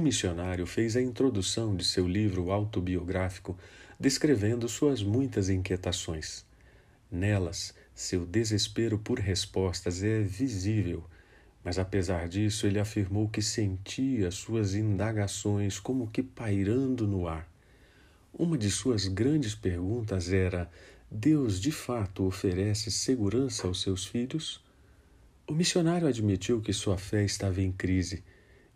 missionário fez a introdução de seu livro autobiográfico descrevendo suas muitas inquietações. Nelas, seu desespero por respostas é visível, mas apesar disso, ele afirmou que sentia suas indagações como que pairando no ar. Uma de suas grandes perguntas era: Deus de fato oferece segurança aos seus filhos? O missionário admitiu que sua fé estava em crise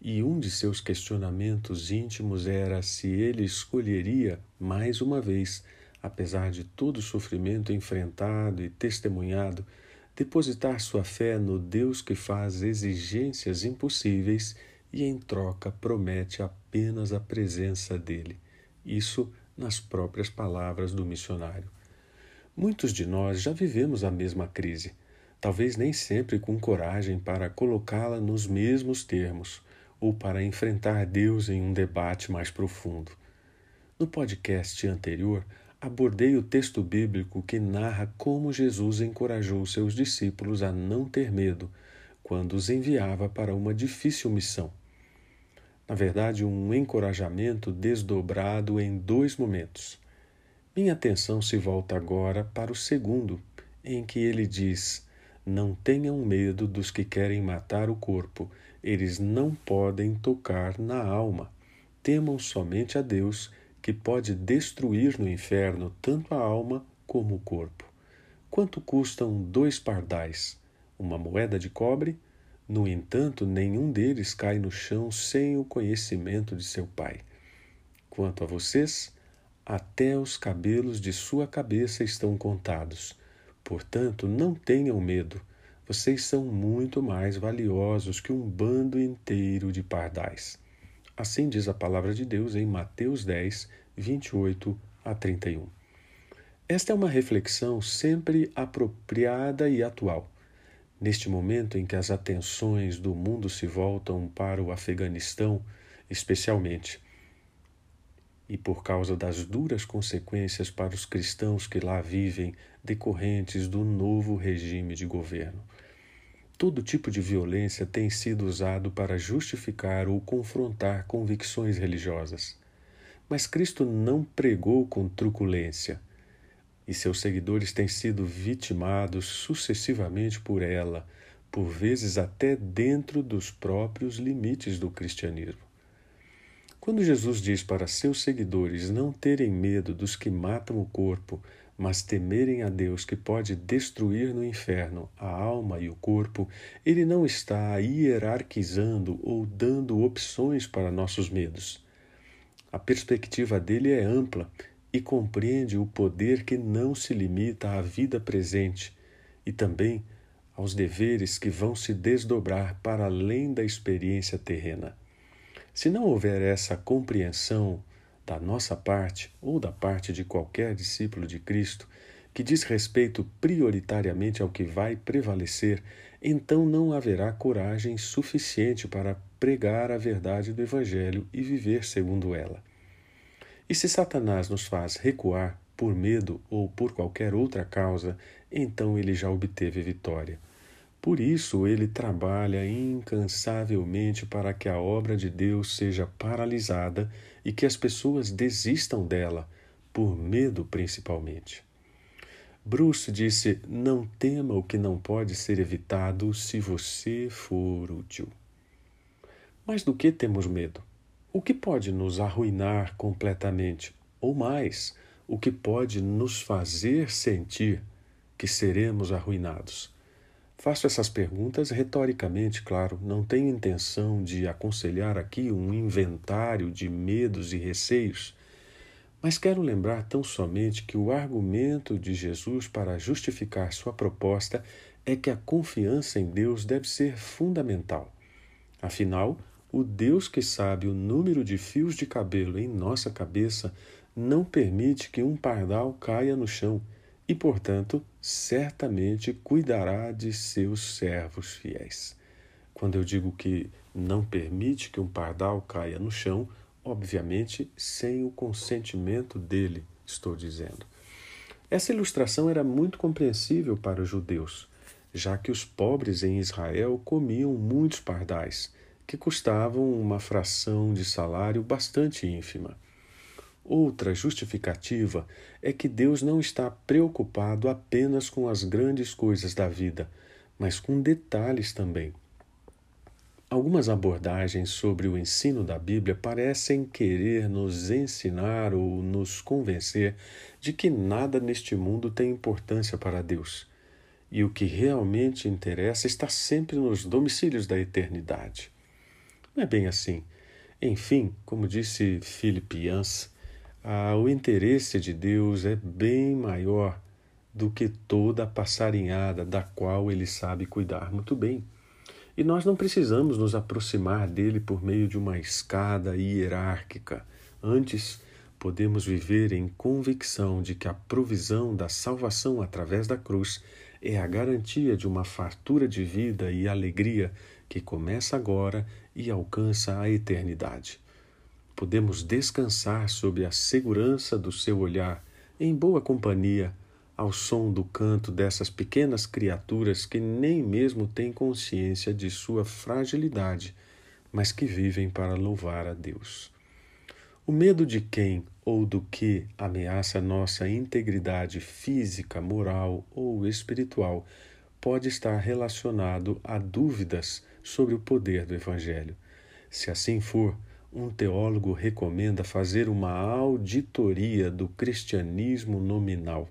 e um de seus questionamentos íntimos era se ele escolheria, mais uma vez, apesar de todo o sofrimento enfrentado e testemunhado, depositar sua fé no Deus que faz exigências impossíveis e, em troca, promete apenas a presença dele. Isso nas próprias palavras do missionário. Muitos de nós já vivemos a mesma crise, talvez nem sempre com coragem para colocá-la nos mesmos termos ou para enfrentar Deus em um debate mais profundo. No podcast anterior, abordei o texto bíblico que narra como Jesus encorajou seus discípulos a não ter medo quando os enviava para uma difícil missão. Na verdade, um encorajamento desdobrado em dois momentos. Minha atenção se volta agora para o segundo, em que ele diz: Não tenham medo dos que querem matar o corpo, eles não podem tocar na alma. Temam somente a Deus, que pode destruir no inferno tanto a alma como o corpo. Quanto custam dois pardais? Uma moeda de cobre? No entanto, nenhum deles cai no chão sem o conhecimento de seu Pai. Quanto a vocês, até os cabelos de sua cabeça estão contados. Portanto, não tenham medo vocês são muito mais valiosos que um bando inteiro de pardais. Assim diz a palavra de Deus em Mateus 10, 28 a 31. Esta é uma reflexão sempre apropriada e atual. Neste momento em que as atenções do mundo se voltam para o Afeganistão, especialmente, e por causa das duras consequências para os cristãos que lá vivem decorrentes do novo regime de governo. Todo tipo de violência tem sido usado para justificar ou confrontar convicções religiosas. Mas Cristo não pregou com truculência, e seus seguidores têm sido vitimados sucessivamente por ela, por vezes até dentro dos próprios limites do cristianismo. Quando Jesus diz para seus seguidores não terem medo dos que matam o corpo, mas temerem a Deus que pode destruir no inferno a alma e o corpo, ele não está hierarquizando ou dando opções para nossos medos. A perspectiva dele é ampla e compreende o poder que não se limita à vida presente e também aos deveres que vão se desdobrar para além da experiência terrena. Se não houver essa compreensão da nossa parte ou da parte de qualquer discípulo de Cristo, que diz respeito prioritariamente ao que vai prevalecer, então não haverá coragem suficiente para pregar a verdade do Evangelho e viver segundo ela. E se Satanás nos faz recuar por medo ou por qualquer outra causa, então ele já obteve vitória. Por isso ele trabalha incansavelmente para que a obra de Deus seja paralisada e que as pessoas desistam dela, por medo principalmente. Bruce disse: Não tema o que não pode ser evitado se você for útil. Mas do que temos medo? O que pode nos arruinar completamente? Ou mais, o que pode nos fazer sentir que seremos arruinados? Faço essas perguntas retoricamente, claro, não tenho intenção de aconselhar aqui um inventário de medos e receios, mas quero lembrar tão somente que o argumento de Jesus para justificar sua proposta é que a confiança em Deus deve ser fundamental. Afinal, o Deus que sabe o número de fios de cabelo em nossa cabeça não permite que um pardal caia no chão e, portanto, certamente cuidará de seus servos fiéis. Quando eu digo que não permite que um pardal caia no chão, obviamente sem o consentimento dele, estou dizendo. Essa ilustração era muito compreensível para os judeus, já que os pobres em Israel comiam muitos pardais, que custavam uma fração de salário bastante ínfima. Outra justificativa é que Deus não está preocupado apenas com as grandes coisas da vida, mas com detalhes também. Algumas abordagens sobre o ensino da Bíblia parecem querer nos ensinar ou nos convencer de que nada neste mundo tem importância para Deus. E o que realmente interessa está sempre nos domicílios da eternidade. Não é bem assim. Enfim, como disse Philip Yancey, ah, o interesse de Deus é bem maior do que toda a passarinhada da qual ele sabe cuidar muito bem. E nós não precisamos nos aproximar dele por meio de uma escada hierárquica. Antes, podemos viver em convicção de que a provisão da salvação através da cruz é a garantia de uma fartura de vida e alegria que começa agora e alcança a eternidade. Podemos descansar sob a segurança do seu olhar, em boa companhia ao som do canto dessas pequenas criaturas que nem mesmo têm consciência de sua fragilidade, mas que vivem para louvar a Deus. O medo de quem ou do que ameaça nossa integridade física, moral ou espiritual pode estar relacionado a dúvidas sobre o poder do Evangelho. Se assim for, um teólogo recomenda fazer uma auditoria do cristianismo nominal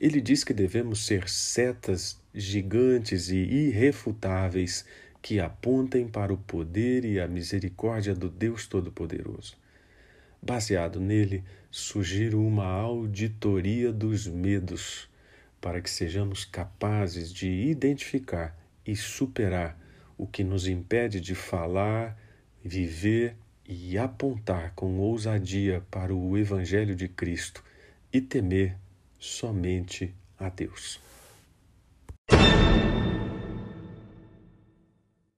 ele diz que devemos ser setas gigantes e irrefutáveis que apontem para o poder e a misericórdia do Deus Todo-Poderoso. Baseado nele, sugiro uma auditoria dos medos, para que sejamos capazes de identificar e superar o que nos impede de falar, viver e apontar com ousadia para o Evangelho de Cristo e temer somente a Deus.